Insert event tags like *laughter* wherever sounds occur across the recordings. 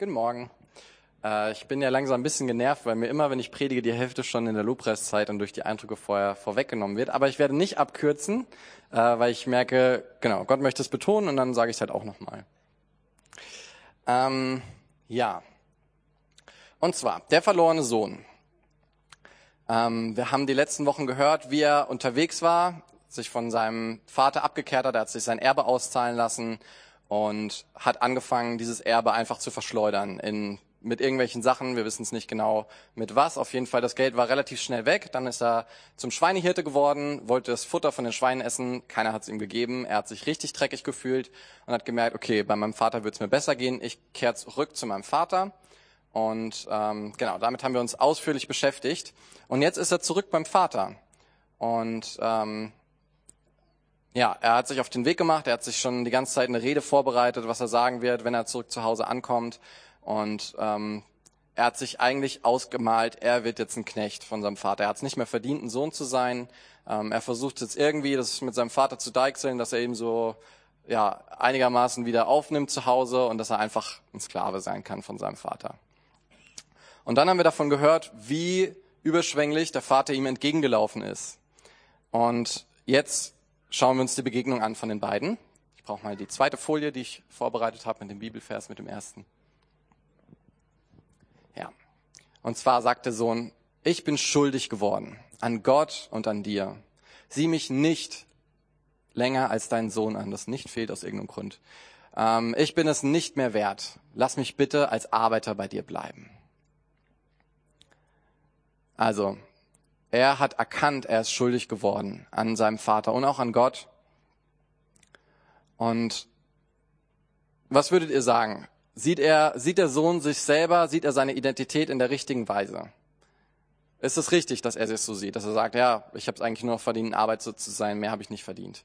Guten Morgen. Äh, ich bin ja langsam ein bisschen genervt, weil mir immer, wenn ich predige, die Hälfte schon in der Lobpreiszeit und durch die Eindrücke vorher vorweggenommen wird. Aber ich werde nicht abkürzen, äh, weil ich merke, genau, Gott möchte es betonen und dann sage ich es halt auch nochmal. Ähm, ja. Und zwar, der verlorene Sohn. Ähm, wir haben die letzten Wochen gehört, wie er unterwegs war, sich von seinem Vater abgekehrt hat, er hat sich sein Erbe auszahlen lassen und hat angefangen, dieses Erbe einfach zu verschleudern in, mit irgendwelchen Sachen. Wir wissen es nicht genau mit was. Auf jeden Fall, das Geld war relativ schnell weg. Dann ist er zum Schweinehirte geworden, wollte das Futter von den Schweinen essen. Keiner hat es ihm gegeben. Er hat sich richtig dreckig gefühlt und hat gemerkt, okay, bei meinem Vater wird es mir besser gehen. Ich kehre zurück zu meinem Vater. Und ähm, genau, damit haben wir uns ausführlich beschäftigt. Und jetzt ist er zurück beim Vater. Und ähm, ja, er hat sich auf den Weg gemacht, er hat sich schon die ganze Zeit eine Rede vorbereitet, was er sagen wird, wenn er zurück zu Hause ankommt. Und ähm, er hat sich eigentlich ausgemalt, er wird jetzt ein Knecht von seinem Vater. Er hat es nicht mehr verdient, ein Sohn zu sein. Ähm, er versucht jetzt irgendwie, das mit seinem Vater zu deichseln, dass er eben so ja, einigermaßen wieder aufnimmt zu Hause und dass er einfach ein Sklave sein kann von seinem Vater. Und dann haben wir davon gehört, wie überschwänglich der Vater ihm entgegengelaufen ist. Und jetzt schauen wir uns die Begegnung an von den beiden. Ich brauche mal die zweite Folie, die ich vorbereitet habe mit dem Bibelvers, mit dem ersten. Ja. Und zwar sagt der Sohn, ich bin schuldig geworden an Gott und an dir. Sieh mich nicht länger als deinen Sohn an. Das nicht fehlt aus irgendeinem Grund. Ähm, ich bin es nicht mehr wert. Lass mich bitte als Arbeiter bei dir bleiben. Also, er hat erkannt, er ist schuldig geworden an seinem Vater und auch an Gott. Und was würdet ihr sagen? Sieht er, sieht der Sohn sich selber, sieht er seine Identität in der richtigen Weise? Ist es richtig, dass er sich so sieht, dass er sagt, ja, ich habe es eigentlich nur noch verdient, Arbeit so zu sein, mehr habe ich nicht verdient?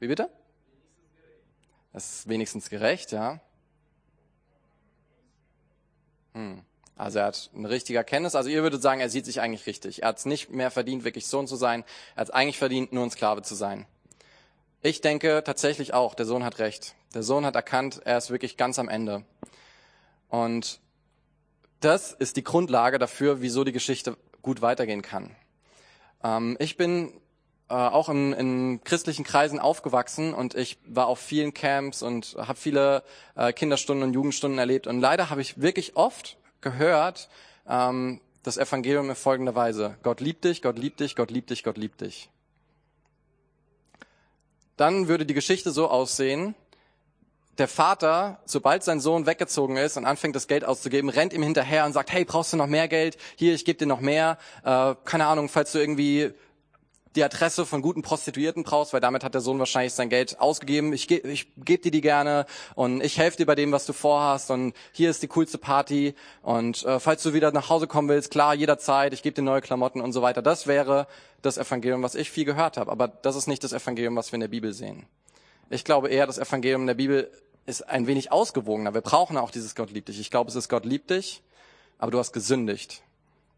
Wie bitte? Das ist wenigstens gerecht, ja. Hm. Also er hat eine richtige Erkenntnis. Also ihr würdet sagen, er sieht sich eigentlich richtig. Er hat es nicht mehr verdient, wirklich Sohn zu sein. Er hat es eigentlich verdient, nur ein Sklave zu sein. Ich denke tatsächlich auch, der Sohn hat recht. Der Sohn hat erkannt, er ist wirklich ganz am Ende. Und das ist die Grundlage dafür, wieso die Geschichte gut weitergehen kann. Ähm, ich bin äh, auch in, in christlichen Kreisen aufgewachsen und ich war auf vielen Camps und habe viele äh, Kinderstunden und Jugendstunden erlebt. Und leider habe ich wirklich oft gehört ähm, das Evangelium in folgender Weise. Gott liebt dich, Gott liebt dich, Gott liebt dich, Gott liebt dich. Dann würde die Geschichte so aussehen, der Vater, sobald sein Sohn weggezogen ist und anfängt, das Geld auszugeben, rennt ihm hinterher und sagt, hey, brauchst du noch mehr Geld? Hier, ich gebe dir noch mehr. Äh, keine Ahnung, falls du irgendwie die Adresse von guten Prostituierten brauchst, weil damit hat der Sohn wahrscheinlich sein Geld ausgegeben. Ich, ge ich gebe dir die gerne und ich helfe dir bei dem, was du vorhast und hier ist die coolste Party und äh, falls du wieder nach Hause kommen willst, klar, jederzeit, ich gebe dir neue Klamotten und so weiter. Das wäre das Evangelium, was ich viel gehört habe, aber das ist nicht das Evangelium, was wir in der Bibel sehen. Ich glaube eher, das Evangelium in der Bibel ist ein wenig ausgewogener. Wir brauchen auch dieses Gott liebt dich. Ich glaube, es ist Gott liebt dich, aber du hast gesündigt.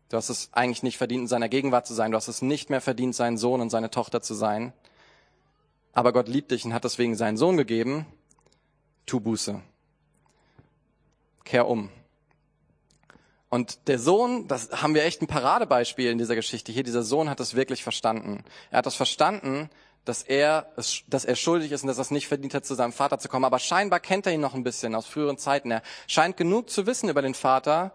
Du hast es eigentlich nicht verdient, in seiner Gegenwart zu sein. Du hast es nicht mehr verdient, sein Sohn und seine Tochter zu sein. Aber Gott liebt dich und hat deswegen seinen Sohn gegeben. Tu Buße. Kehr um. Und der Sohn, das haben wir echt ein Paradebeispiel in dieser Geschichte hier. Dieser Sohn hat das wirklich verstanden. Er hat das verstanden, dass er, dass er schuldig ist und dass er es nicht verdient hat, zu seinem Vater zu kommen. Aber scheinbar kennt er ihn noch ein bisschen aus früheren Zeiten. Er scheint genug zu wissen über den Vater,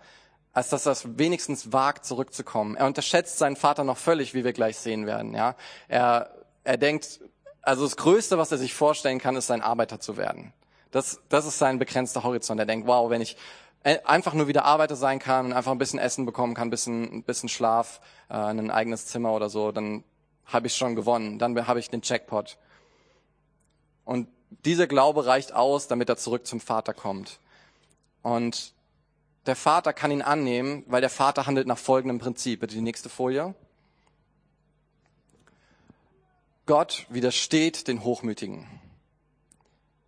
als dass er es wenigstens wagt, zurückzukommen. Er unterschätzt seinen Vater noch völlig, wie wir gleich sehen werden. Ja, er, er denkt, also das Größte, was er sich vorstellen kann, ist, sein Arbeiter zu werden. Das, das ist sein begrenzter Horizont. Er denkt, wow, wenn ich einfach nur wieder Arbeiter sein kann und einfach ein bisschen Essen bekommen kann, ein bisschen, ein bisschen Schlaf, äh, ein eigenes Zimmer oder so, dann habe ich schon gewonnen. Dann habe ich den Jackpot. Und dieser Glaube reicht aus, damit er zurück zum Vater kommt. Und der Vater kann ihn annehmen, weil der Vater handelt nach folgendem Prinzip. Bitte die nächste Folie. Gott widersteht den Hochmütigen.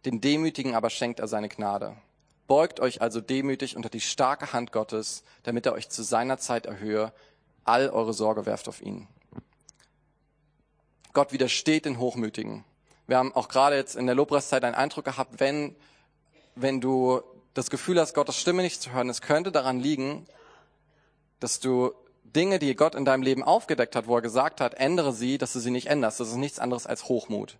Den Demütigen aber schenkt er seine Gnade. Beugt euch also demütig unter die starke Hand Gottes, damit er euch zu seiner Zeit erhöhe. All eure Sorge werft auf ihn. Gott widersteht den Hochmütigen. Wir haben auch gerade jetzt in der Lobpreiszeit einen Eindruck gehabt, wenn, wenn du das Gefühl hast, Gottes Stimme nicht zu hören, es könnte daran liegen, dass du Dinge, die Gott in deinem Leben aufgedeckt hat, wo er gesagt hat, ändere sie, dass du sie nicht änderst. Das ist nichts anderes als Hochmut.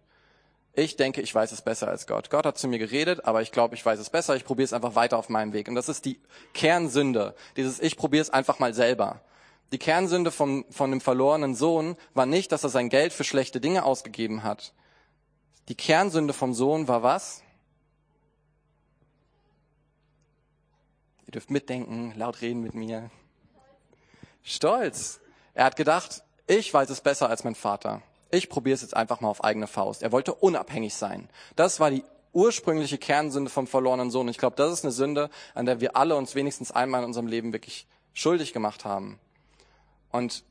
Ich denke, ich weiß es besser als Gott. Gott hat zu mir geredet, aber ich glaube, ich weiß es besser. Ich probiere es einfach weiter auf meinem Weg. Und das ist die Kernsünde. Dieses Ich probiere es einfach mal selber. Die Kernsünde vom, von dem verlorenen Sohn war nicht, dass er sein Geld für schlechte Dinge ausgegeben hat. Die Kernsünde vom Sohn war was? Ihr dürft mitdenken, laut reden mit mir. Stolz. Er hat gedacht, ich weiß es besser als mein Vater. Ich probiere es jetzt einfach mal auf eigene Faust. Er wollte unabhängig sein. Das war die ursprüngliche Kernsünde vom verlorenen Sohn. Ich glaube, das ist eine Sünde, an der wir alle uns wenigstens einmal in unserem Leben wirklich schuldig gemacht haben. Und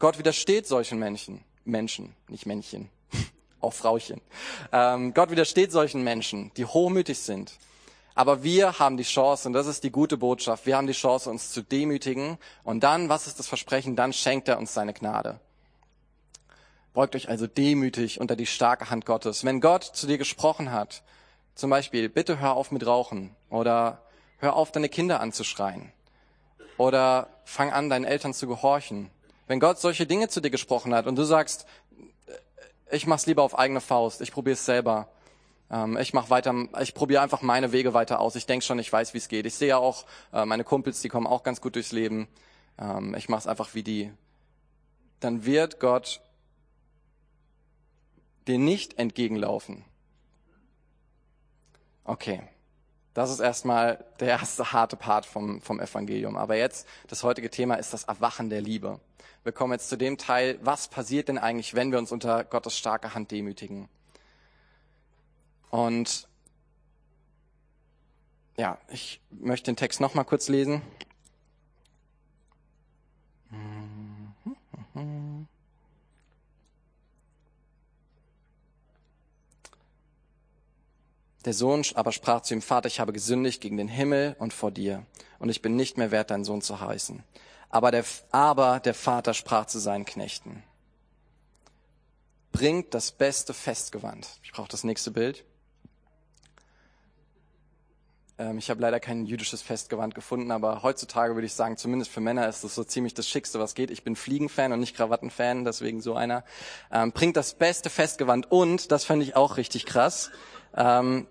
Gott widersteht solchen Menschen. Menschen, nicht Männchen, *laughs* auch Frauchen. Ähm, Gott widersteht solchen Menschen, die hochmütig sind, aber wir haben die Chance, und das ist die gute Botschaft, wir haben die Chance, uns zu demütigen. Und dann, was ist das Versprechen? Dann schenkt er uns seine Gnade. Beugt euch also demütig unter die starke Hand Gottes. Wenn Gott zu dir gesprochen hat, zum Beispiel, bitte hör auf mit Rauchen oder hör auf, deine Kinder anzuschreien oder fang an, deinen Eltern zu gehorchen. Wenn Gott solche Dinge zu dir gesprochen hat und du sagst, ich mach's lieber auf eigene Faust, ich probiere es selber, ähm, ich mache weiter, ich probiere einfach meine Wege weiter aus. Ich denke schon, ich weiß, wie es geht. Ich sehe ja auch äh, meine Kumpels, die kommen auch ganz gut durchs Leben. Ähm, ich mache es einfach wie die. Dann wird Gott dir nicht entgegenlaufen. Okay. Das ist erstmal der erste harte Part vom, vom Evangelium. Aber jetzt, das heutige Thema ist das Erwachen der Liebe. Wir kommen jetzt zu dem Teil, was passiert denn eigentlich, wenn wir uns unter Gottes starke Hand demütigen? Und ja, ich möchte den Text noch mal kurz lesen. Der Sohn aber sprach zu ihm, Vater, ich habe gesündigt gegen den Himmel und vor dir, und ich bin nicht mehr wert, dein Sohn zu heißen. Aber der, aber der Vater sprach zu seinen Knechten, bringt das beste Festgewand. Ich brauche das nächste Bild. Ähm, ich habe leider kein jüdisches Festgewand gefunden, aber heutzutage würde ich sagen, zumindest für Männer ist das so ziemlich das Schickste, was geht. Ich bin Fliegenfan und nicht Krawattenfan, deswegen so einer. Ähm, bringt das beste Festgewand und, das fände ich auch richtig krass, ähm,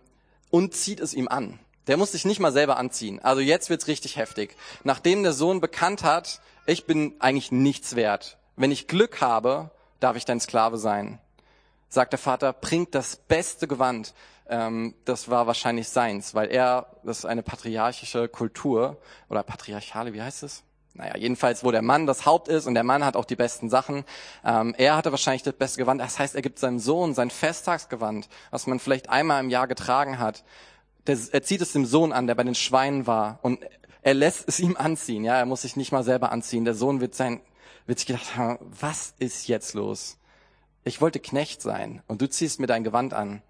und zieht es ihm an. Der muss sich nicht mal selber anziehen. Also jetzt wird's richtig heftig. Nachdem der Sohn bekannt hat, ich bin eigentlich nichts wert. Wenn ich Glück habe, darf ich dein Sklave sein. Sagt der Vater, bringt das beste Gewand ähm, das war wahrscheinlich seins, weil er, das ist eine patriarchische Kultur oder patriarchale, wie heißt es? Naja, jedenfalls, wo der Mann das Haupt ist und der Mann hat auch die besten Sachen. Ähm, er hatte wahrscheinlich das beste Gewand. Das heißt, er gibt seinem Sohn sein Festtagsgewand, was man vielleicht einmal im Jahr getragen hat. Der, er zieht es dem Sohn an, der bei den Schweinen war und er lässt es ihm anziehen. Ja, er muss sich nicht mal selber anziehen. Der Sohn wird sein, wird sich gedacht haben, was ist jetzt los? Ich wollte Knecht sein und du ziehst mir dein Gewand an.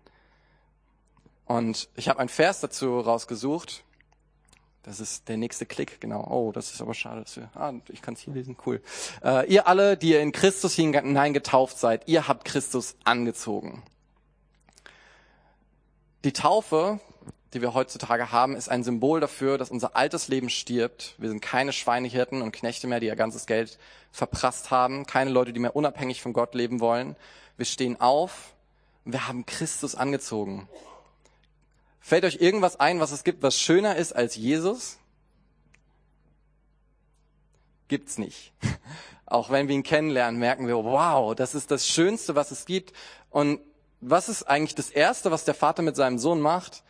Und ich habe einen Vers dazu rausgesucht. Das ist der nächste Klick, genau. Oh, das ist aber schade. Dass wir, ah, ich kann es hier lesen, cool. Äh, ihr alle, die ihr in Christus hineingetauft seid, ihr habt Christus angezogen. Die Taufe, die wir heutzutage haben, ist ein Symbol dafür, dass unser altes Leben stirbt. Wir sind keine Schweinehirten und Knechte mehr, die ihr ganzes Geld verprasst haben. Keine Leute, die mehr unabhängig von Gott leben wollen. Wir stehen auf wir haben Christus angezogen. Fällt euch irgendwas ein, was es gibt, was schöner ist als Jesus? Gibt's nicht. *laughs* Auch wenn wir ihn kennenlernen, merken wir, wow, das ist das Schönste, was es gibt. Und was ist eigentlich das Erste, was der Vater mit seinem Sohn macht?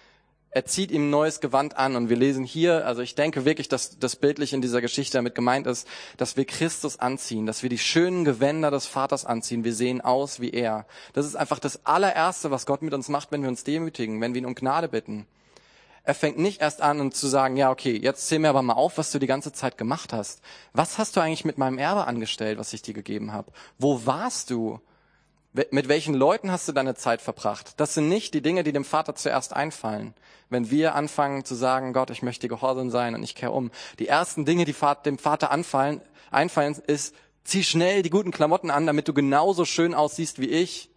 Er zieht ihm neues Gewand an und wir lesen hier, also ich denke wirklich, dass das bildlich in dieser Geschichte damit gemeint ist, dass wir Christus anziehen, dass wir die schönen Gewänder des Vaters anziehen. Wir sehen aus wie er. Das ist einfach das allererste, was Gott mit uns macht, wenn wir uns demütigen, wenn wir ihn um Gnade bitten. Er fängt nicht erst an und zu sagen, ja, okay, jetzt zähl mir aber mal auf, was du die ganze Zeit gemacht hast. Was hast du eigentlich mit meinem Erbe angestellt, was ich dir gegeben habe? Wo warst du? Mit welchen Leuten hast du deine Zeit verbracht? Das sind nicht die Dinge, die dem Vater zuerst einfallen. Wenn wir anfangen zu sagen, Gott, ich möchte gehorsam sein und ich kehre um. Die ersten Dinge, die dem Vater anfallen, einfallen, ist, zieh schnell die guten Klamotten an, damit du genauso schön aussiehst wie ich.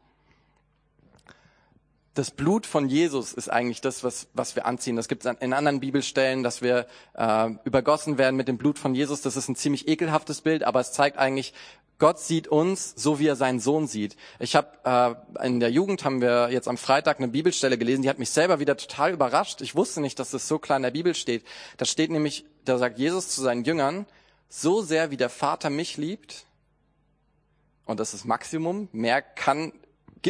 das Blut von Jesus ist eigentlich das, was, was wir anziehen. Das gibt es in anderen Bibelstellen, dass wir äh, übergossen werden mit dem Blut von Jesus. Das ist ein ziemlich ekelhaftes Bild, aber es zeigt eigentlich, Gott sieht uns so, wie er seinen Sohn sieht. Ich habe äh, in der Jugend haben wir jetzt am Freitag eine Bibelstelle gelesen, die hat mich selber wieder total überrascht. Ich wusste nicht, dass das so klar in der Bibel steht. Da steht nämlich, da sagt Jesus zu seinen Jüngern, so sehr wie der Vater mich liebt, und das ist Maximum, mehr kann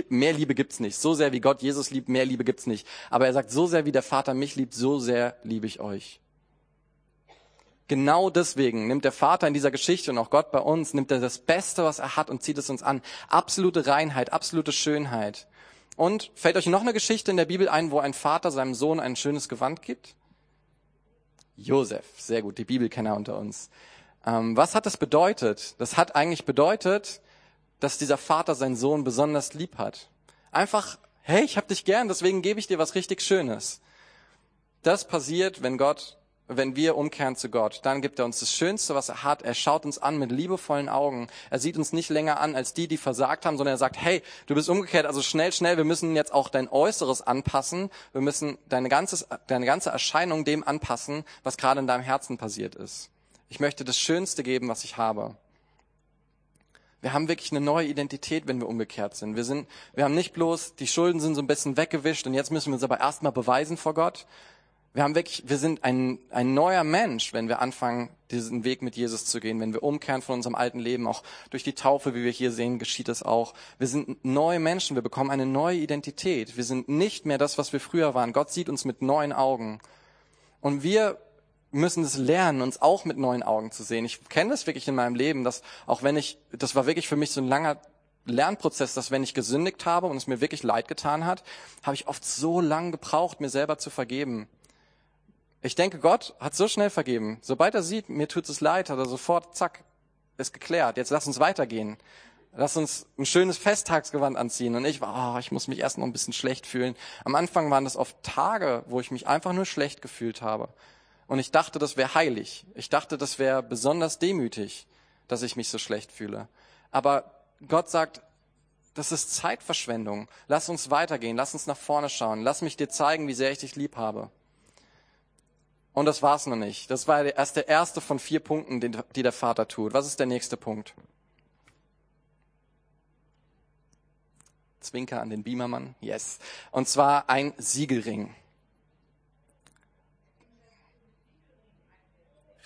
mehr Liebe gibt's nicht. So sehr wie Gott Jesus liebt, mehr Liebe gibt's nicht. Aber er sagt, so sehr wie der Vater mich liebt, so sehr liebe ich euch. Genau deswegen nimmt der Vater in dieser Geschichte und auch Gott bei uns, nimmt er das Beste, was er hat und zieht es uns an. Absolute Reinheit, absolute Schönheit. Und fällt euch noch eine Geschichte in der Bibel ein, wo ein Vater seinem Sohn ein schönes Gewand gibt? Josef, sehr gut, die Bibelkenner unter uns. Ähm, was hat das bedeutet? Das hat eigentlich bedeutet, dass dieser Vater seinen Sohn besonders lieb hat. Einfach, hey, ich hab dich gern, deswegen gebe ich dir was richtig Schönes. Das passiert, wenn Gott, wenn wir umkehren zu Gott. Dann gibt er uns das Schönste, was er hat. Er schaut uns an mit liebevollen Augen. Er sieht uns nicht länger an als die, die versagt haben, sondern er sagt, hey, du bist umgekehrt, also schnell, schnell, wir müssen jetzt auch dein Äußeres anpassen. Wir müssen deine, ganzes, deine ganze Erscheinung dem anpassen, was gerade in deinem Herzen passiert ist. Ich möchte das Schönste geben, was ich habe. Wir haben wirklich eine neue Identität, wenn wir umgekehrt sind. Wir sind, wir haben nicht bloß, die Schulden sind so ein bisschen weggewischt und jetzt müssen wir uns aber erstmal beweisen vor Gott. Wir haben wirklich, wir sind ein, ein neuer Mensch, wenn wir anfangen, diesen Weg mit Jesus zu gehen, wenn wir umkehren von unserem alten Leben, auch durch die Taufe, wie wir hier sehen, geschieht es auch. Wir sind neue Menschen, wir bekommen eine neue Identität. Wir sind nicht mehr das, was wir früher waren. Gott sieht uns mit neuen Augen. Und wir müssen es lernen, uns auch mit neuen Augen zu sehen. Ich kenne das wirklich in meinem Leben, dass auch wenn ich, das war wirklich für mich so ein langer Lernprozess, dass wenn ich gesündigt habe und es mir wirklich leid getan hat, habe ich oft so lang gebraucht, mir selber zu vergeben. Ich denke, Gott hat so schnell vergeben. Sobald er sieht, mir tut es leid, hat er sofort, zack, ist geklärt. Jetzt lass uns weitergehen. Lass uns ein schönes Festtagsgewand anziehen. Und ich war, oh, ich muss mich erst noch ein bisschen schlecht fühlen. Am Anfang waren das oft Tage, wo ich mich einfach nur schlecht gefühlt habe. Und ich dachte, das wäre heilig. Ich dachte, das wäre besonders demütig, dass ich mich so schlecht fühle. Aber Gott sagt, das ist Zeitverschwendung. Lass uns weitergehen. Lass uns nach vorne schauen. Lass mich dir zeigen, wie sehr ich dich lieb habe. Und das war's noch nicht. Das war erst der erste von vier Punkten, die der Vater tut. Was ist der nächste Punkt? Zwinker an den Beamermann. Yes. Und zwar ein Siegelring.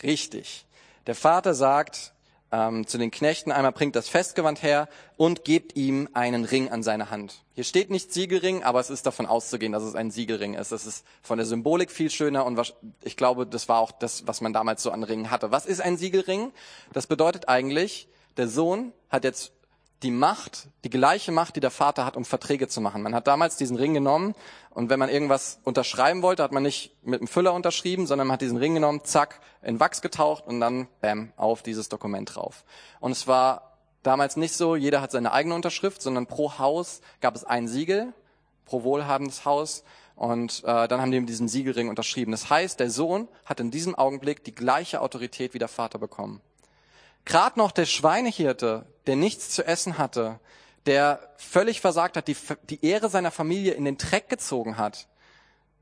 Richtig. Der Vater sagt ähm, zu den Knechten einmal bringt das Festgewand her und gebt ihm einen Ring an seine Hand. Hier steht nicht Siegelring, aber es ist davon auszugehen, dass es ein Siegelring ist. Das ist von der Symbolik viel schöner und was, ich glaube, das war auch das, was man damals so an Ringen hatte. Was ist ein Siegelring? Das bedeutet eigentlich, der Sohn hat jetzt die Macht, die gleiche Macht, die der Vater hat, um Verträge zu machen. Man hat damals diesen Ring genommen und wenn man irgendwas unterschreiben wollte, hat man nicht mit einem Füller unterschrieben, sondern man hat diesen Ring genommen, zack, in Wachs getaucht und dann, bam, auf dieses Dokument drauf. Und es war damals nicht so, jeder hat seine eigene Unterschrift, sondern pro Haus gab es ein Siegel, pro wohlhabendes Haus. Und äh, dann haben die mit diesem Siegelring unterschrieben. Das heißt, der Sohn hat in diesem Augenblick die gleiche Autorität wie der Vater bekommen. Gerade noch der Schweinehirte, der nichts zu essen hatte, der völlig versagt hat, die, die Ehre seiner Familie in den Dreck gezogen hat.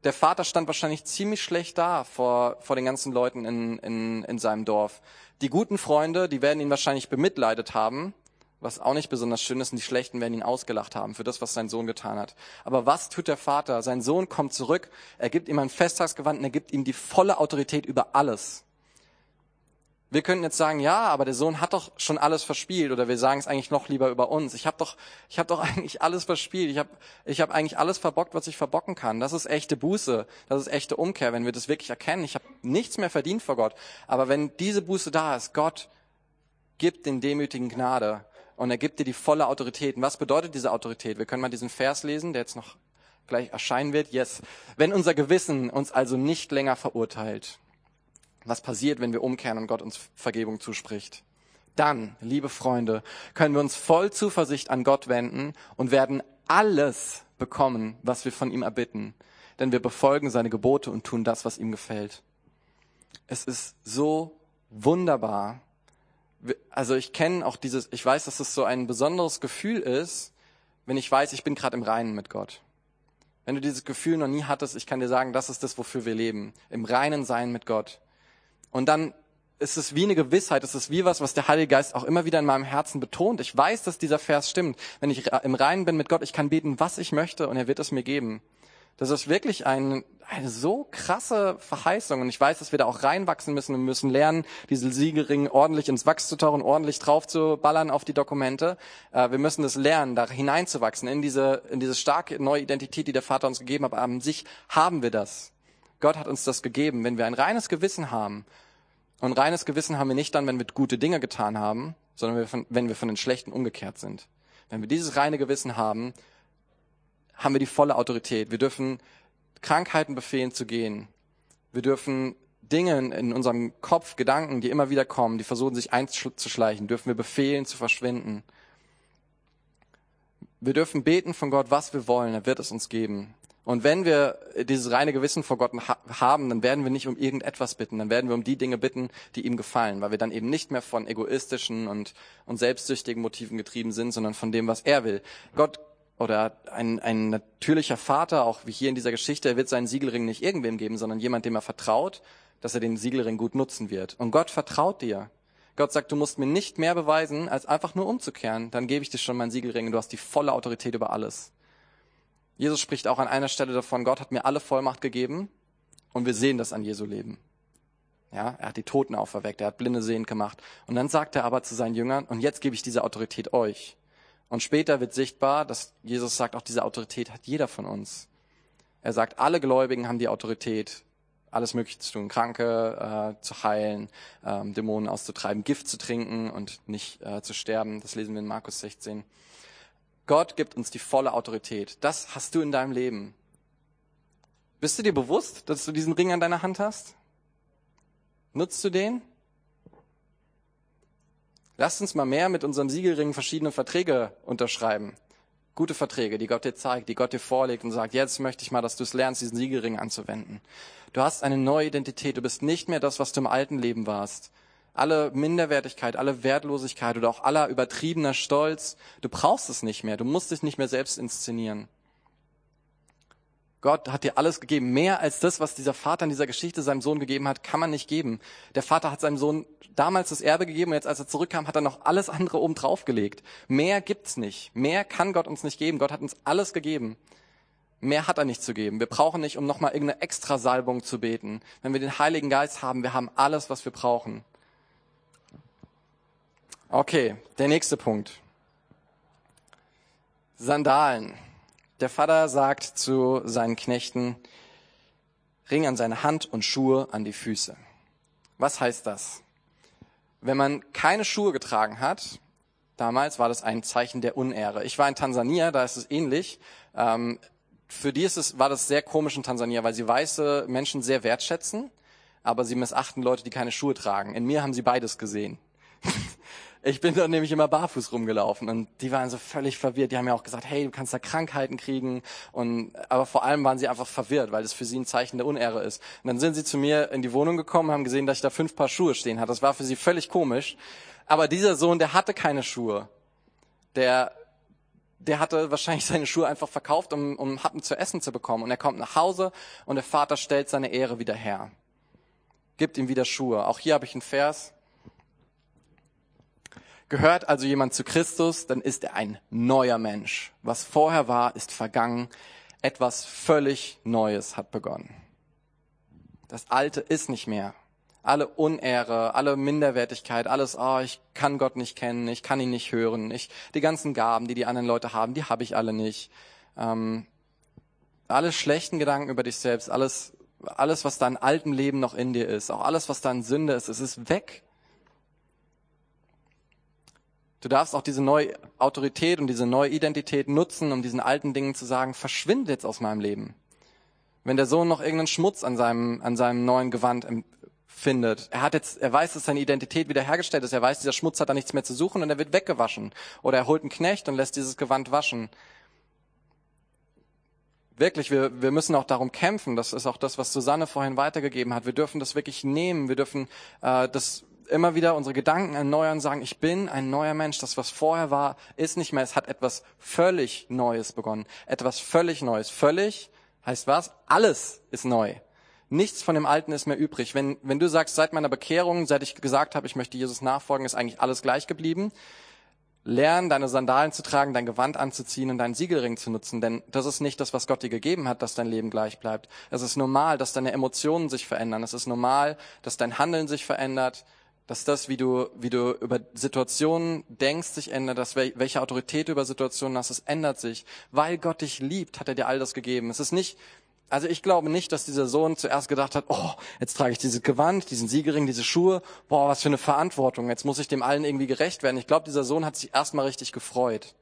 Der Vater stand wahrscheinlich ziemlich schlecht da vor, vor den ganzen Leuten in, in, in seinem Dorf. Die guten Freunde, die werden ihn wahrscheinlich bemitleidet haben, was auch nicht besonders schön ist, und die Schlechten werden ihn ausgelacht haben für das, was sein Sohn getan hat. Aber was tut der Vater? Sein Sohn kommt zurück, er gibt ihm ein Festtagsgewand und er gibt ihm die volle Autorität über alles. Wir könnten jetzt sagen, ja, aber der Sohn hat doch schon alles verspielt oder wir sagen es eigentlich noch lieber über uns. Ich habe doch, ich habe doch *laughs* eigentlich alles verspielt. Ich habe, ich habe eigentlich alles verbockt, was ich verbocken kann. Das ist echte Buße, das ist echte Umkehr, wenn wir das wirklich erkennen. Ich habe nichts mehr verdient vor Gott. Aber wenn diese Buße da ist, Gott gibt den Demütigen Gnade und er gibt dir die volle Autorität. Und was bedeutet diese Autorität? Wir können mal diesen Vers lesen, der jetzt noch gleich erscheinen wird. Yes. Wenn unser Gewissen uns also nicht länger verurteilt was passiert, wenn wir umkehren und Gott uns Vergebung zuspricht. Dann, liebe Freunde, können wir uns voll Zuversicht an Gott wenden und werden alles bekommen, was wir von ihm erbitten. Denn wir befolgen seine Gebote und tun das, was ihm gefällt. Es ist so wunderbar. Also ich kenne auch dieses, ich weiß, dass es so ein besonderes Gefühl ist, wenn ich weiß, ich bin gerade im Reinen mit Gott. Wenn du dieses Gefühl noch nie hattest, ich kann dir sagen, das ist das, wofür wir leben. Im reinen Sein mit Gott. Und dann ist es wie eine Gewissheit, es ist wie was, was der Heilige Geist auch immer wieder in meinem Herzen betont. Ich weiß, dass dieser Vers stimmt. Wenn ich im Reinen bin mit Gott, ich kann beten, was ich möchte und er wird es mir geben. Das ist wirklich ein, eine so krasse Verheißung. Und ich weiß, dass wir da auch reinwachsen müssen. Wir müssen lernen, diese Siegelring ordentlich ins Wachs zu tauchen, ordentlich drauf zu ballern auf die Dokumente. Äh, wir müssen das lernen, da hineinzuwachsen in diese, in diese starke neue Identität, die der Vater uns gegeben hat. Aber an sich haben wir das. Gott hat uns das gegeben. Wenn wir ein reines Gewissen haben, und reines Gewissen haben wir nicht dann, wenn wir gute Dinge getan haben, sondern wenn wir von den Schlechten umgekehrt sind. Wenn wir dieses reine Gewissen haben, haben wir die volle Autorität. Wir dürfen Krankheiten befehlen zu gehen. Wir dürfen Dinge in unserem Kopf, Gedanken, die immer wieder kommen, die versuchen sich einzuschleichen, dürfen wir befehlen zu verschwinden. Wir dürfen beten von Gott, was wir wollen, er wird es uns geben. Und wenn wir dieses reine Gewissen vor Gott haben, dann werden wir nicht um irgendetwas bitten, dann werden wir um die Dinge bitten, die ihm gefallen, weil wir dann eben nicht mehr von egoistischen und, und selbstsüchtigen Motiven getrieben sind, sondern von dem, was er will. Gott oder ein, ein natürlicher Vater, auch wie hier in dieser Geschichte, er wird seinen Siegelring nicht irgendwem geben, sondern jemand, dem er vertraut, dass er den Siegelring gut nutzen wird. Und Gott vertraut dir. Gott sagt, du musst mir nicht mehr beweisen, als einfach nur umzukehren. Dann gebe ich dir schon meinen Siegelring und du hast die volle Autorität über alles. Jesus spricht auch an einer Stelle davon, Gott hat mir alle Vollmacht gegeben und wir sehen das an Jesu Leben. Ja, er hat die Toten auferweckt, er hat blinde sehend gemacht. Und dann sagt er aber zu seinen Jüngern, und jetzt gebe ich diese Autorität euch. Und später wird sichtbar, dass Jesus sagt, auch diese Autorität hat jeder von uns. Er sagt, alle Gläubigen haben die Autorität, alles Mögliche zu tun, Kranke äh, zu heilen, ähm, Dämonen auszutreiben, Gift zu trinken und nicht äh, zu sterben. Das lesen wir in Markus 16. Gott gibt uns die volle Autorität. Das hast du in deinem Leben. Bist du dir bewusst, dass du diesen Ring an deiner Hand hast? Nutzt du den? Lasst uns mal mehr mit unserem Siegelring verschiedene Verträge unterschreiben. Gute Verträge, die Gott dir zeigt, die Gott dir vorlegt und sagt, jetzt möchte ich mal, dass du es lernst, diesen Siegelring anzuwenden. Du hast eine neue Identität. Du bist nicht mehr das, was du im alten Leben warst. Alle Minderwertigkeit, alle Wertlosigkeit oder auch aller übertriebener Stolz, du brauchst es nicht mehr. Du musst dich nicht mehr selbst inszenieren. Gott hat dir alles gegeben. Mehr als das, was dieser Vater in dieser Geschichte seinem Sohn gegeben hat, kann man nicht geben. Der Vater hat seinem Sohn damals das Erbe gegeben und jetzt, als er zurückkam, hat er noch alles andere oben drauf gelegt. Mehr gibt's nicht. Mehr kann Gott uns nicht geben. Gott hat uns alles gegeben. Mehr hat er nicht zu geben. Wir brauchen nicht, um nochmal irgendeine extra Salbung zu beten. Wenn wir den Heiligen Geist haben, wir haben alles, was wir brauchen. Okay, der nächste Punkt. Sandalen. Der Vater sagt zu seinen Knechten, Ring an seine Hand und Schuhe an die Füße. Was heißt das? Wenn man keine Schuhe getragen hat, damals war das ein Zeichen der Unehre. Ich war in Tansania, da ist es ähnlich. Ähm, für die ist es, war das sehr komisch in Tansania, weil sie weiße Menschen sehr wertschätzen, aber sie missachten Leute, die keine Schuhe tragen. In mir haben sie beides gesehen. *laughs* Ich bin da nämlich immer barfuß rumgelaufen und die waren so völlig verwirrt. Die haben ja auch gesagt, hey, du kannst da Krankheiten kriegen und aber vor allem waren sie einfach verwirrt, weil das für sie ein Zeichen der Unehre ist. Und dann sind sie zu mir in die Wohnung gekommen, haben gesehen, dass ich da fünf Paar Schuhe stehen hatte. Das war für sie völlig komisch. Aber dieser Sohn, der hatte keine Schuhe. Der der hatte wahrscheinlich seine Schuhe einfach verkauft, um, um Happen zu essen zu bekommen. Und er kommt nach Hause und der Vater stellt seine Ehre wieder her. Gibt ihm wieder Schuhe. Auch hier habe ich einen Vers. Gehört also jemand zu Christus, dann ist er ein neuer Mensch. Was vorher war, ist vergangen. Etwas völlig Neues hat begonnen. Das Alte ist nicht mehr. Alle Unehre, alle Minderwertigkeit, alles, oh, ich kann Gott nicht kennen, ich kann ihn nicht hören, ich, die ganzen Gaben, die die anderen Leute haben, die habe ich alle nicht. Ähm, alle schlechten Gedanken über dich selbst, alles, alles, was dein alten Leben noch in dir ist, auch alles, was dein Sünde ist, es ist weg. Du darfst auch diese neue Autorität und diese neue Identität nutzen, um diesen alten Dingen zu sagen, verschwinde jetzt aus meinem Leben. Wenn der Sohn noch irgendeinen Schmutz an seinem, an seinem neuen Gewand findet, er hat jetzt, er weiß, dass seine Identität wiederhergestellt ist, er weiß, dieser Schmutz hat da nichts mehr zu suchen und er wird weggewaschen. Oder er holt einen Knecht und lässt dieses Gewand waschen. Wirklich, wir, wir müssen auch darum kämpfen. Das ist auch das, was Susanne vorhin weitergegeben hat. Wir dürfen das wirklich nehmen. Wir dürfen äh, das immer wieder unsere Gedanken erneuern, sagen, ich bin ein neuer Mensch. Das, was vorher war, ist nicht mehr. Es hat etwas völlig Neues begonnen. Etwas völlig Neues. Völlig Heißt was? Alles ist neu. Nichts von dem Alten ist mehr übrig. Wenn, wenn du sagst, seit meiner Bekehrung, seit ich gesagt habe, ich möchte Jesus nachfolgen, ist eigentlich alles gleich geblieben. Lern, deine Sandalen zu tragen, dein Gewand anzuziehen und deinen Siegelring zu nutzen, denn das ist nicht das, was Gott dir gegeben hat, dass dein Leben gleich bleibt. Es ist normal, dass deine Emotionen sich verändern. Es ist normal, dass dein Handeln sich verändert, dass das, wie du, wie du über Situationen denkst, sich ändert, dass welche Autorität du über Situationen hast, es ändert sich. Weil Gott dich liebt, hat er dir all das gegeben. Es ist nicht, also ich glaube nicht, dass dieser Sohn zuerst gedacht hat, oh, jetzt trage ich dieses Gewand, diesen Siegelring, diese Schuhe, boah, was für eine Verantwortung, jetzt muss ich dem allen irgendwie gerecht werden. Ich glaube, dieser Sohn hat sich erstmal richtig gefreut.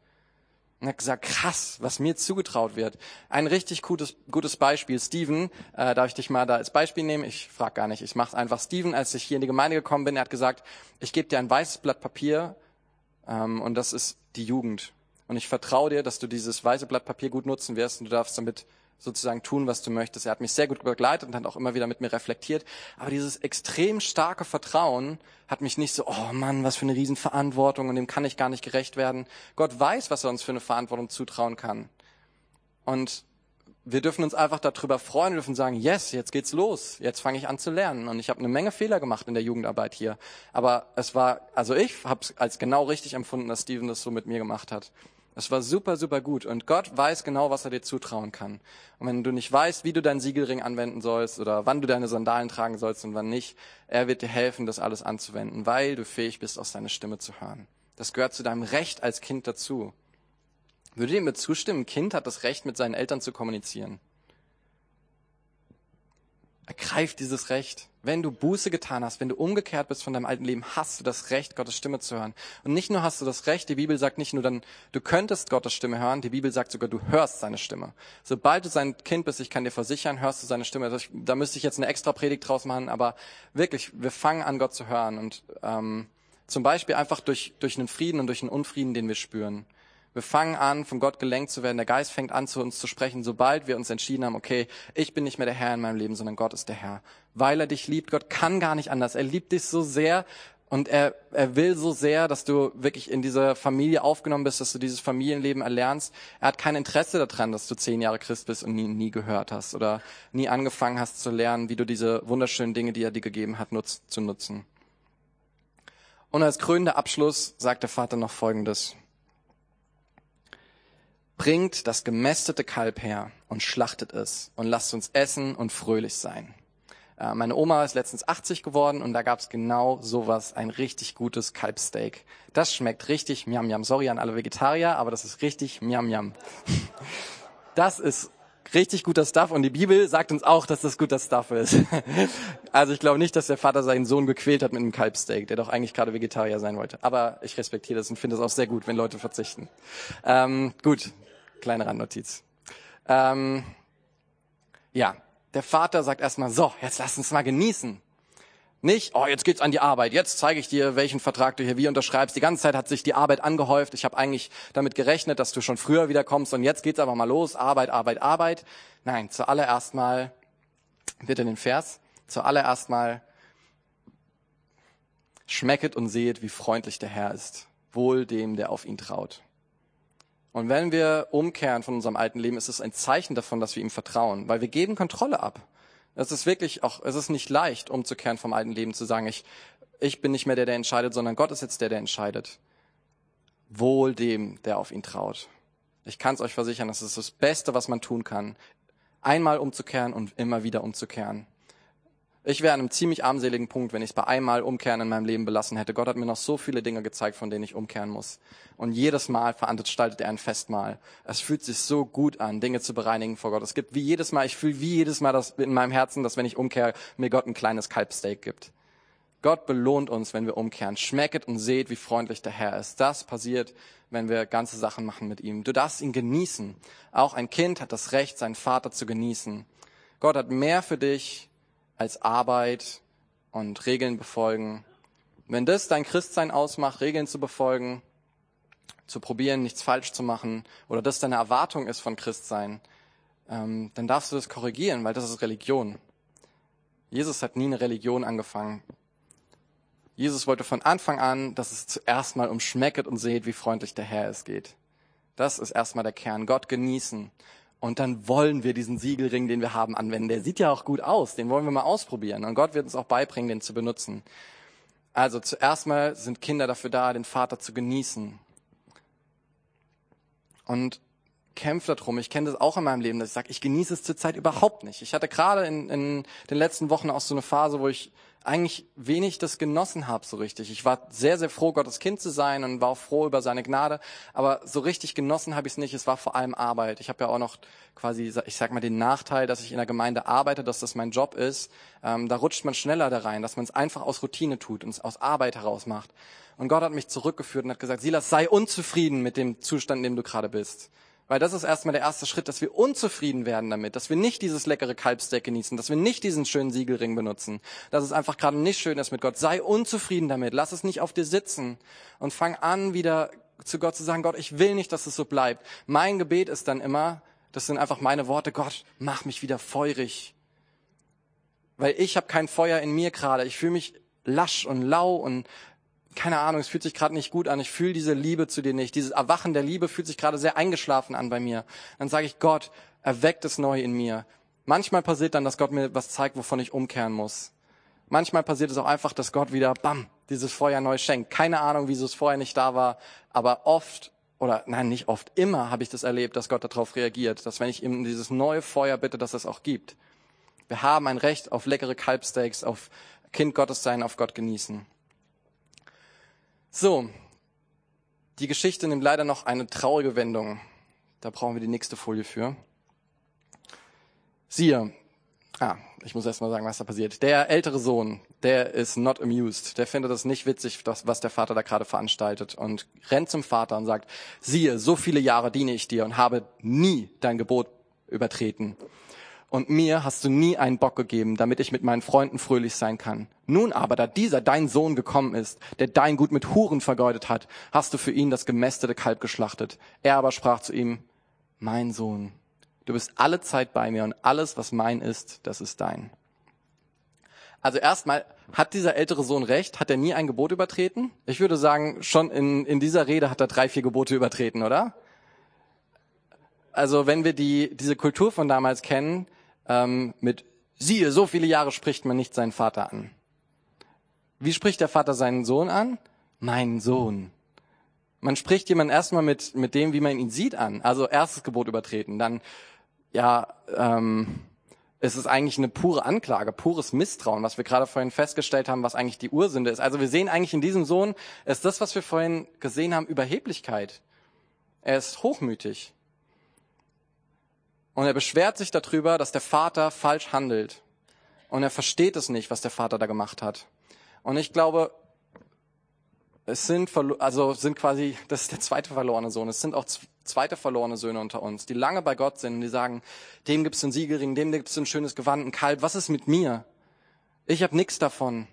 Und hat gesagt, krass, was mir zugetraut wird. Ein richtig gutes, gutes Beispiel. Steven, äh, darf ich dich mal da als Beispiel nehmen? Ich frage gar nicht, ich mache einfach. Steven, als ich hier in die Gemeinde gekommen bin, er hat gesagt, ich gebe dir ein weißes Blatt Papier ähm, und das ist die Jugend. Und ich vertraue dir, dass du dieses weiße Blatt Papier gut nutzen wirst und du darfst damit sozusagen tun, was du möchtest. Er hat mich sehr gut begleitet und hat auch immer wieder mit mir reflektiert. Aber dieses extrem starke Vertrauen hat mich nicht so, oh Mann, was für eine Riesenverantwortung und dem kann ich gar nicht gerecht werden. Gott weiß, was er uns für eine Verantwortung zutrauen kann. Und wir dürfen uns einfach darüber freuen, wir dürfen sagen, yes, jetzt geht's los, jetzt fange ich an zu lernen. Und ich habe eine Menge Fehler gemacht in der Jugendarbeit hier. Aber es war, also ich habe es als genau richtig empfunden, dass Steven das so mit mir gemacht hat. Es war super, super gut. Und Gott weiß genau, was er dir zutrauen kann. Und wenn du nicht weißt, wie du deinen Siegelring anwenden sollst oder wann du deine Sandalen tragen sollst und wann nicht, er wird dir helfen, das alles anzuwenden, weil du fähig bist, aus seiner Stimme zu hören. Das gehört zu deinem Recht als Kind dazu. Würde dir mir zustimmen, ein Kind hat das Recht, mit seinen Eltern zu kommunizieren. Ergreif dieses Recht. Wenn du Buße getan hast, wenn du umgekehrt bist von deinem alten Leben, hast du das Recht, Gottes Stimme zu hören. Und nicht nur hast du das Recht, die Bibel sagt nicht nur dann, du könntest Gottes Stimme hören, die Bibel sagt sogar, du hörst seine Stimme. Sobald du sein Kind bist, ich kann dir versichern, hörst du seine Stimme. Da müsste ich jetzt eine extra Predigt draus machen, aber wirklich, wir fangen an, Gott zu hören. Und ähm, zum Beispiel einfach durch, durch einen Frieden und durch einen Unfrieden, den wir spüren. Wir fangen an, von Gott gelenkt zu werden. Der Geist fängt an, zu uns zu sprechen, sobald wir uns entschieden haben, okay, ich bin nicht mehr der Herr in meinem Leben, sondern Gott ist der Herr. Weil er dich liebt. Gott kann gar nicht anders. Er liebt dich so sehr und er, er will so sehr, dass du wirklich in diese Familie aufgenommen bist, dass du dieses Familienleben erlernst. Er hat kein Interesse daran, dass du zehn Jahre Christ bist und nie, nie gehört hast oder nie angefangen hast zu lernen, wie du diese wunderschönen Dinge, die er dir gegeben hat, nutzt, zu nutzen. Und als krönender Abschluss sagt der Vater noch Folgendes bringt das gemästete Kalb her und schlachtet es und lasst uns essen und fröhlich sein. Äh, meine Oma ist letztens 80 geworden und da gab's genau sowas, ein richtig gutes Kalbsteak. Das schmeckt richtig miam miam. Sorry an alle Vegetarier, aber das ist richtig miam miam. *laughs* Das ist richtig guter Stuff und die Bibel sagt uns auch, dass das guter Stuff ist. *laughs* Also ich glaube nicht, dass der Vater seinen Sohn gequält hat mit einem Kalbsteak, der doch eigentlich gerade Vegetarier sein wollte. Aber ich respektiere das und finde es auch sehr gut, wenn Leute verzichten. Ähm, gut, Kleine Randnotiz. Ähm, ja, der Vater sagt erstmal, so, jetzt lass uns mal genießen. Nicht, oh, jetzt geht's an die Arbeit. Jetzt zeige ich dir, welchen Vertrag du hier wie unterschreibst. Die ganze Zeit hat sich die Arbeit angehäuft. Ich habe eigentlich damit gerechnet, dass du schon früher wiederkommst und jetzt geht's einfach mal los. Arbeit, Arbeit, Arbeit. Nein, zuallererst mal, bitte den Vers, zuallererst mal, schmecket und sehet, wie freundlich der Herr ist. Wohl dem, der auf ihn traut. Und wenn wir umkehren von unserem alten Leben, ist es ein Zeichen davon, dass wir ihm vertrauen, weil wir geben Kontrolle ab. Es ist wirklich auch, es ist nicht leicht, umzukehren vom alten Leben, zu sagen, ich, ich bin nicht mehr der, der entscheidet, sondern Gott ist jetzt der, der entscheidet. Wohl dem, der auf ihn traut. Ich kann es euch versichern, das ist das Beste, was man tun kann. Einmal umzukehren und immer wieder umzukehren. Ich wäre an einem ziemlich armseligen Punkt, wenn ich es bei einmal umkehren in meinem Leben belassen hätte. Gott hat mir noch so viele Dinge gezeigt, von denen ich umkehren muss. Und jedes Mal veranstaltet er ein Festmahl. Es fühlt sich so gut an, Dinge zu bereinigen vor Gott. Es gibt wie jedes Mal, ich fühle wie jedes Mal das in meinem Herzen, dass wenn ich umkehre, mir Gott ein kleines Kalbsteak gibt. Gott belohnt uns, wenn wir umkehren. Schmecket und seht, wie freundlich der Herr ist. Das passiert, wenn wir ganze Sachen machen mit ihm. Du darfst ihn genießen. Auch ein Kind hat das Recht, seinen Vater zu genießen. Gott hat mehr für dich, als Arbeit und Regeln befolgen. Wenn das dein Christsein ausmacht, Regeln zu befolgen, zu probieren, nichts falsch zu machen, oder das deine Erwartung ist von Christsein, ähm, dann darfst du das korrigieren, weil das ist Religion. Jesus hat nie eine Religion angefangen. Jesus wollte von Anfang an, dass es zuerst mal umschmecket und seht, wie freundlich der Herr es geht. Das ist erstmal der Kern. Gott genießen. Und dann wollen wir diesen Siegelring, den wir haben, anwenden. Der sieht ja auch gut aus. Den wollen wir mal ausprobieren. Und Gott wird uns auch beibringen, den zu benutzen. Also zuerst mal sind Kinder dafür da, den Vater zu genießen. Und kämpfe darum. Ich kenne das auch in meinem Leben, dass ich sage, ich genieße es zurzeit überhaupt nicht. Ich hatte gerade in, in den letzten Wochen auch so eine Phase, wo ich eigentlich wenig das genossen habe so richtig. Ich war sehr, sehr froh, Gottes Kind zu sein und war auch froh über seine Gnade, aber so richtig genossen habe ich es nicht. Es war vor allem Arbeit. Ich habe ja auch noch quasi, ich sag mal, den Nachteil, dass ich in der Gemeinde arbeite, dass das mein Job ist. Ähm, da rutscht man schneller da rein, dass man es einfach aus Routine tut und es aus Arbeit heraus macht. Und Gott hat mich zurückgeführt und hat gesagt, Silas, sei unzufrieden mit dem Zustand, in dem du gerade bist. Weil das ist erstmal der erste Schritt, dass wir unzufrieden werden damit, dass wir nicht dieses leckere Kalbsteak genießen, dass wir nicht diesen schönen Siegelring benutzen, dass es einfach gerade nicht schön ist mit Gott. Sei unzufrieden damit, lass es nicht auf dir sitzen und fang an, wieder zu Gott zu sagen, Gott, ich will nicht, dass es so bleibt. Mein Gebet ist dann immer, das sind einfach meine Worte, Gott, mach mich wieder feurig. Weil ich habe kein Feuer in mir gerade. Ich fühle mich lasch und lau und keine Ahnung, es fühlt sich gerade nicht gut an, ich fühle diese Liebe zu dir nicht. Dieses Erwachen der Liebe fühlt sich gerade sehr eingeschlafen an bei mir. Dann sage ich, Gott, erweckt es neu in mir. Manchmal passiert dann, dass Gott mir was zeigt, wovon ich umkehren muss. Manchmal passiert es auch einfach, dass Gott wieder, bam, dieses Feuer neu schenkt. Keine Ahnung, wieso es vorher nicht da war, aber oft, oder nein, nicht oft, immer habe ich das erlebt, dass Gott darauf reagiert, dass wenn ich ihm dieses neue Feuer bitte, dass es auch gibt. Wir haben ein Recht auf leckere Kalbsteaks, auf Kind Gottes sein, auf Gott genießen. So, die Geschichte nimmt leider noch eine traurige Wendung. Da brauchen wir die nächste Folie für. Siehe, ah, ich muss erst mal sagen, was da passiert. Der ältere Sohn, der ist not amused. Der findet es nicht witzig, was der Vater da gerade veranstaltet und rennt zum Vater und sagt, siehe, so viele Jahre diene ich dir und habe nie dein Gebot übertreten und mir hast du nie einen Bock gegeben, damit ich mit meinen Freunden fröhlich sein kann. Nun aber, da dieser dein Sohn gekommen ist, der dein Gut mit Huren vergeudet hat, hast du für ihn das gemästete Kalb geschlachtet. Er aber sprach zu ihm, mein Sohn, du bist alle Zeit bei mir und alles, was mein ist, das ist dein. Also erstmal, hat dieser ältere Sohn recht? Hat er nie ein Gebot übertreten? Ich würde sagen, schon in, in dieser Rede hat er drei, vier Gebote übertreten, oder? Also wenn wir die, diese Kultur von damals kennen, ähm, mit siehe, so viele Jahre spricht man nicht seinen Vater an. Wie spricht der Vater seinen Sohn an? Mein Sohn. Man spricht jemanden erstmal mit, mit dem, wie man ihn sieht, an. Also erstes Gebot übertreten. Dann, ja, ähm, es ist eigentlich eine pure Anklage, pures Misstrauen, was wir gerade vorhin festgestellt haben, was eigentlich die Ursünde ist. Also wir sehen eigentlich in diesem Sohn, ist das, was wir vorhin gesehen haben, Überheblichkeit. Er ist hochmütig. Und er beschwert sich darüber, dass der Vater falsch handelt. Und er versteht es nicht, was der Vater da gemacht hat. Und ich glaube, es sind, also sind quasi, *laughs* das ist der zweite verlorene Sohn. Es sind auch zweite verlorene Söhne unter uns, die lange bei Gott sind und die sagen, dem gibt's einen Siegelring, dem gibt's ein schönes Gewand, ein Kalb. Was ist mit mir? Ich habe nichts davon.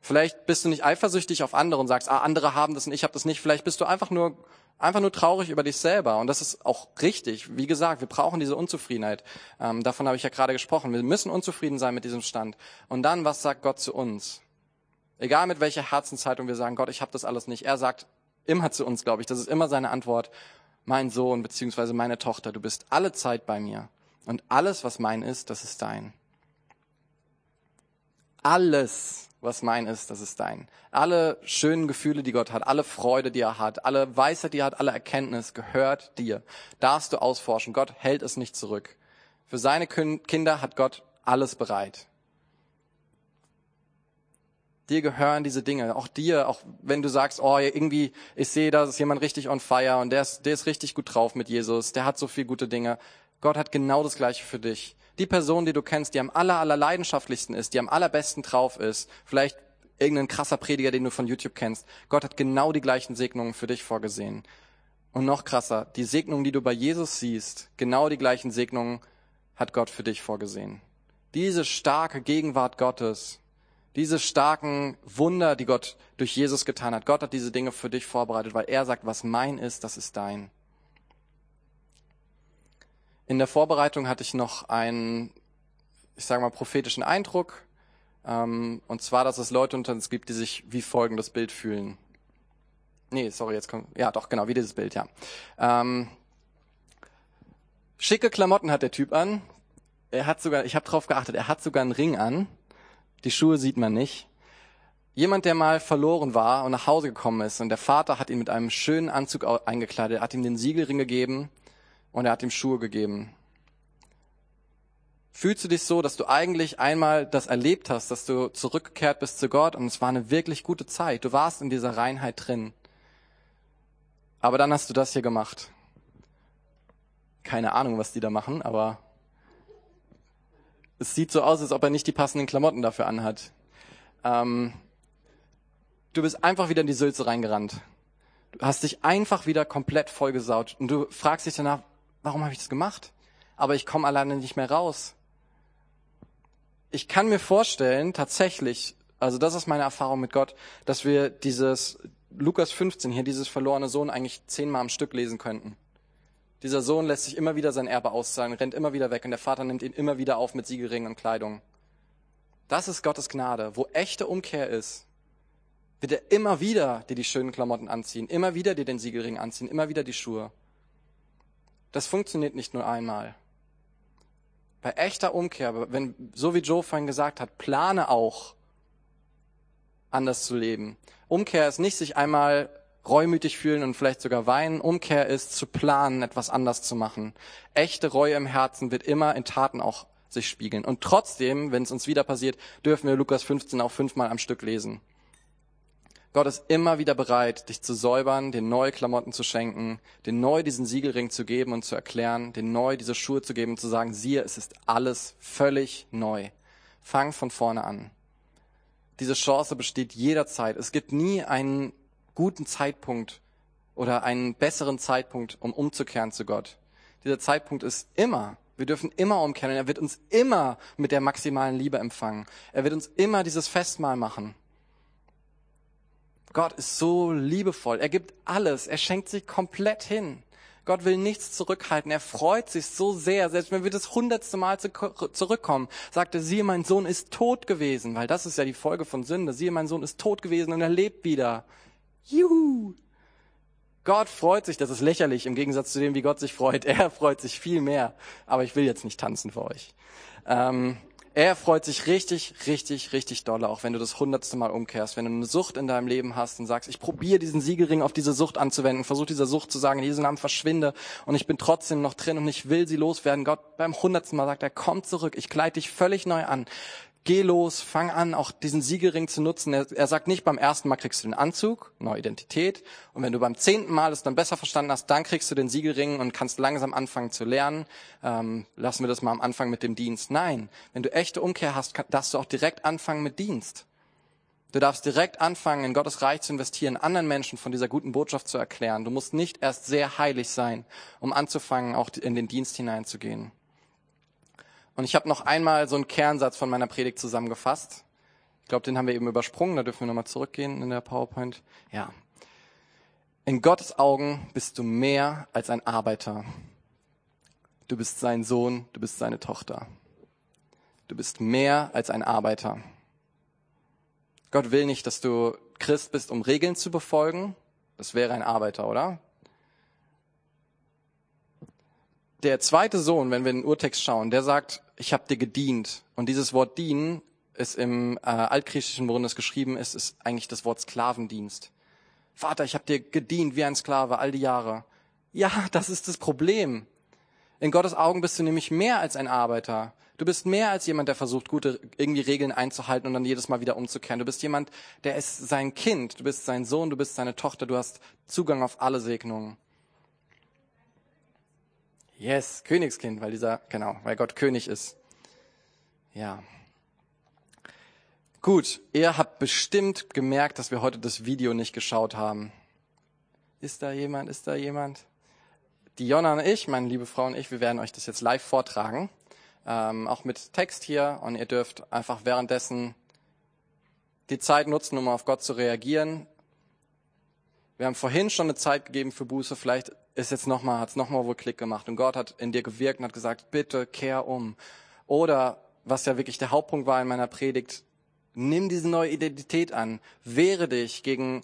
Vielleicht bist du nicht eifersüchtig auf andere und sagst, ah, andere haben das und ich habe das nicht. Vielleicht bist du einfach nur einfach nur traurig über dich selber. Und das ist auch richtig. Wie gesagt, wir brauchen diese Unzufriedenheit. Ähm, davon habe ich ja gerade gesprochen. Wir müssen unzufrieden sein mit diesem Stand. Und dann, was sagt Gott zu uns? Egal mit welcher Herzenshaltung wir sagen, Gott, ich habe das alles nicht. Er sagt immer zu uns, glaube ich. Das ist immer seine Antwort. Mein Sohn beziehungsweise meine Tochter, du bist alle Zeit bei mir. Und alles, was mein ist, das ist dein. Alles was mein ist, das ist dein. Alle schönen Gefühle, die Gott hat, alle Freude, die er hat, alle Weisheit, die er hat, alle Erkenntnis gehört dir. Darfst du ausforschen. Gott hält es nicht zurück. Für seine Kinder hat Gott alles bereit. Dir gehören diese Dinge, auch dir, auch wenn du sagst, oh, irgendwie, ich sehe, da ist jemand richtig on fire und der ist, der ist richtig gut drauf mit Jesus, der hat so viel gute Dinge. Gott hat genau das Gleiche für dich die Person, die du kennst, die am aller, aller leidenschaftlichsten ist, die am allerbesten drauf ist, vielleicht irgendein krasser Prediger, den du von YouTube kennst. Gott hat genau die gleichen Segnungen für dich vorgesehen. Und noch krasser, die Segnungen, die du bei Jesus siehst, genau die gleichen Segnungen hat Gott für dich vorgesehen. Diese starke Gegenwart Gottes, diese starken Wunder, die Gott durch Jesus getan hat. Gott hat diese Dinge für dich vorbereitet, weil er sagt, was mein ist, das ist dein. In der Vorbereitung hatte ich noch einen, ich sage mal, prophetischen Eindruck. Ähm, und zwar, dass es Leute unter uns gibt, die sich wie folgendes Bild fühlen. Nee, sorry, jetzt kommt, ja doch, genau, wie dieses Bild, ja. Ähm, Schicke Klamotten hat der Typ an. Er hat sogar, ich habe drauf geachtet, er hat sogar einen Ring an. Die Schuhe sieht man nicht. Jemand, der mal verloren war und nach Hause gekommen ist und der Vater hat ihn mit einem schönen Anzug eingekleidet, hat ihm den Siegelring gegeben und er hat ihm Schuhe gegeben. Fühlst du dich so, dass du eigentlich einmal das erlebt hast, dass du zurückgekehrt bist zu Gott und es war eine wirklich gute Zeit. Du warst in dieser Reinheit drin. Aber dann hast du das hier gemacht. Keine Ahnung, was die da machen, aber es sieht so aus, als ob er nicht die passenden Klamotten dafür anhat. Ähm, du bist einfach wieder in die Sülze reingerannt. Du hast dich einfach wieder komplett vollgesaut. Und du fragst dich danach, warum habe ich das gemacht? Aber ich komme alleine nicht mehr raus. Ich kann mir vorstellen, tatsächlich, also das ist meine Erfahrung mit Gott, dass wir dieses Lukas 15 hier, dieses verlorene Sohn eigentlich zehnmal am Stück lesen könnten. Dieser Sohn lässt sich immer wieder sein Erbe auszahlen, rennt immer wieder weg und der Vater nimmt ihn immer wieder auf mit Siegelringen und Kleidung. Das ist Gottes Gnade. Wo echte Umkehr ist, wird er immer wieder dir die schönen Klamotten anziehen, immer wieder dir den Siegelring anziehen, immer wieder die Schuhe. Das funktioniert nicht nur einmal. Bei echter Umkehr, wenn, so wie Joe vorhin gesagt hat, plane auch, anders zu leben. Umkehr ist nicht sich einmal reumütig fühlen und vielleicht sogar weinen. Umkehr ist zu planen, etwas anders zu machen. Echte Reue im Herzen wird immer in Taten auch sich spiegeln. Und trotzdem, wenn es uns wieder passiert, dürfen wir Lukas 15 auch fünfmal am Stück lesen. Gott ist immer wieder bereit, dich zu säubern, dir neue Klamotten zu schenken, dir neu diesen Siegelring zu geben und zu erklären, dir neu diese Schuhe zu geben und zu sagen, siehe, es ist alles völlig neu. Fang von vorne an. Diese Chance besteht jederzeit. Es gibt nie einen guten Zeitpunkt oder einen besseren Zeitpunkt, um umzukehren zu Gott. Dieser Zeitpunkt ist immer. Wir dürfen immer umkehren. Er wird uns immer mit der maximalen Liebe empfangen. Er wird uns immer dieses Festmahl machen. Gott ist so liebevoll. Er gibt alles. Er schenkt sich komplett hin. Gott will nichts zurückhalten. Er freut sich so sehr. Selbst wenn wir das hundertste Mal zurückkommen, sagt er, siehe, mein Sohn ist tot gewesen. Weil das ist ja die Folge von Sünde. Siehe, mein Sohn ist tot gewesen und er lebt wieder. Juhu! Gott freut sich, das ist lächerlich im Gegensatz zu dem, wie Gott sich freut. *laughs* Er freut sich viel mehr. Aber ich will jetzt nicht tanzen für euch. Ähm, er freut sich richtig, richtig, richtig doll, auch wenn du das hundertste Mal umkehrst, wenn du eine Sucht in deinem Leben hast und sagst, ich probiere diesen Siegelring auf diese Sucht anzuwenden, versuche dieser Sucht zu sagen, in diesem Namen verschwinde und ich bin trotzdem noch drin und ich will sie loswerden. Gott beim hundertsten Mal sagt er, komm zurück, ich kleide dich völlig neu an geh los, fang an, auch diesen Siegelring zu nutzen. Er, er, sagt nicht, beim ersten Mal kriegst du den Anzug, neue Identität. Und wenn du beim zehnten Mal es dann besser verstanden hast, dann kriegst du den Siegelring und kannst langsam anfangen zu lernen. Ähm, lassen wir das mal am Anfang mit dem Dienst. Nein, wenn du echte Umkehr hast, kann, darfst du auch direkt anfangen mit Dienst. Du darfst direkt anfangen, in Gottes Reich zu investieren, anderen Menschen von dieser guten Botschaft zu erklären. Du musst nicht erst sehr heilig sein, um anzufangen, auch in den Dienst hineinzugehen. Und ich habe noch einmal so einen Kernsatz von meiner Predigt zusammengefasst. Ich glaube, den haben wir eben übersprungen, da dürfen wir nochmal zurückgehen in der PowerPoint. Ja. In Gottes Augen bist du mehr als ein Arbeiter. Du bist sein Sohn, du bist seine Tochter. Du bist mehr als ein Arbeiter. Gott will nicht, dass du Christ bist, um Regeln zu befolgen. Das wäre ein Arbeiter, oder? der zweite Sohn, wenn wir in den Urtext schauen, der sagt, ich habe dir gedient. Und dieses Wort dienen ist im äh, Altgriechischen, worin es geschrieben ist, ist eigentlich das Wort Sklavendienst. Vater, ich habe dir gedient wie ein Sklave all die Jahre. Ja, *laughs* das ist das Problem. In Gottes Augen bist du nämlich mehr als ein Arbeiter. Du bist mehr als jemand, der versucht, gute irgendwie Regeln einzuhalten und dann jedes Mal wieder umzukehren. Du bist jemand, der ist sein Kind. Du bist sein Sohn, du bist seine Tochter. Du hast Zugang auf alle Segnungen. Yes, Königskind, weil dieser, genau, weil Gott König ist. Ja. Gut, ihr habt bestimmt gemerkt, dass wir heute das Video nicht geschaut haben. Ist da jemand? Ist da jemand? Die Jonna und ich, meine liebe Frau und ich, wir werden euch das jetzt live vortragen. Ähm, auch mit Text hier. Und ihr dürft einfach währenddessen die Zeit nutzen, um auf Gott zu reagieren. Wir haben vorhin schon eine Zeit gegeben für Buße. Vielleicht ist jetzt nochmal, hat es nochmal wohl Klick gemacht und Gott hat in dir gewirkt und hat gesagt, bitte kehr um. Oder, was ja wirklich der Hauptpunkt war in meiner Predigt, nimm diese neue Identität an. Wehre dich gegen,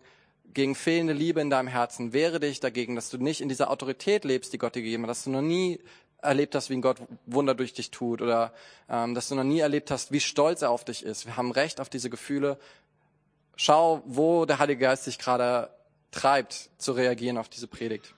gegen fehlende Liebe in deinem Herzen. Wehre dich dagegen, dass du nicht in dieser Autorität lebst, die Gott dir gegeben hat, dass du noch nie erlebt hast, wie ein Gott Wunder durch dich tut oder ähm, dass du noch nie erlebt hast, wie stolz er auf dich ist. Wir haben Recht auf diese Gefühle. Schau, wo der Heilige Geist dich gerade treibt, zu reagieren auf diese Predigt.